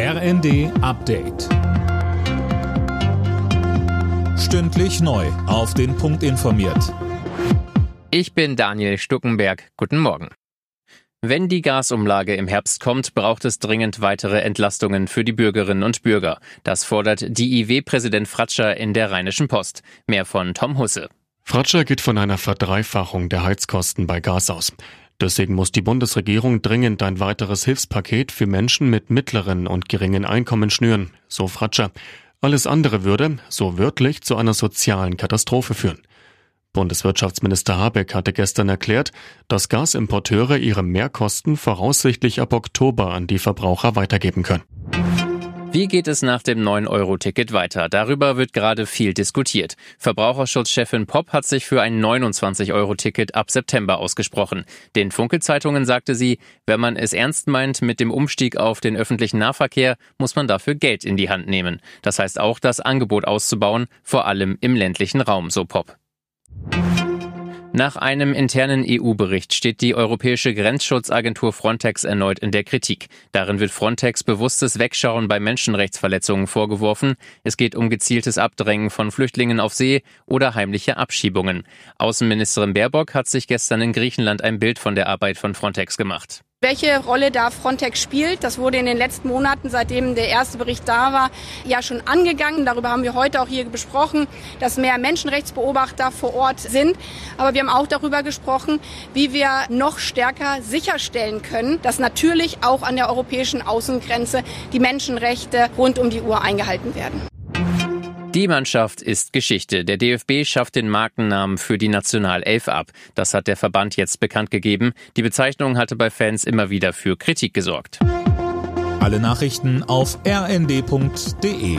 RND Update. Stündlich neu. Auf den Punkt informiert. Ich bin Daniel Stuckenberg. Guten Morgen. Wenn die Gasumlage im Herbst kommt, braucht es dringend weitere Entlastungen für die Bürgerinnen und Bürger. Das fordert DIW-Präsident Fratscher in der Rheinischen Post. Mehr von Tom Husse. Fratscher geht von einer Verdreifachung der Heizkosten bei Gas aus. Deswegen muss die Bundesregierung dringend ein weiteres Hilfspaket für Menschen mit mittleren und geringen Einkommen schnüren, so Fratscher. Alles andere würde, so wörtlich, zu einer sozialen Katastrophe führen. Bundeswirtschaftsminister Habeck hatte gestern erklärt, dass Gasimporteure ihre Mehrkosten voraussichtlich ab Oktober an die Verbraucher weitergeben können. Wie geht es nach dem 9-Euro-Ticket weiter? Darüber wird gerade viel diskutiert. Verbraucherschutzchefin Popp hat sich für ein 29-Euro-Ticket ab September ausgesprochen. Den Funke-Zeitungen sagte sie, wenn man es ernst meint mit dem Umstieg auf den öffentlichen Nahverkehr, muss man dafür Geld in die Hand nehmen. Das heißt auch, das Angebot auszubauen, vor allem im ländlichen Raum, so Popp. Nach einem internen EU-Bericht steht die Europäische Grenzschutzagentur Frontex erneut in der Kritik. Darin wird Frontex bewusstes Wegschauen bei Menschenrechtsverletzungen vorgeworfen. Es geht um gezieltes Abdrängen von Flüchtlingen auf See oder heimliche Abschiebungen. Außenministerin Baerbock hat sich gestern in Griechenland ein Bild von der Arbeit von Frontex gemacht. Welche Rolle da Frontex spielt, das wurde in den letzten Monaten, seitdem der erste Bericht da war, ja schon angegangen. Darüber haben wir heute auch hier besprochen, dass mehr Menschenrechtsbeobachter vor Ort sind. Aber wir haben auch darüber gesprochen, wie wir noch stärker sicherstellen können, dass natürlich auch an der europäischen Außengrenze die Menschenrechte rund um die Uhr eingehalten werden. Die Mannschaft ist Geschichte. Der DFB schafft den Markennamen für die Nationalelf ab. Das hat der Verband jetzt bekannt gegeben. Die Bezeichnung hatte bei Fans immer wieder für Kritik gesorgt. Alle Nachrichten auf rnd.de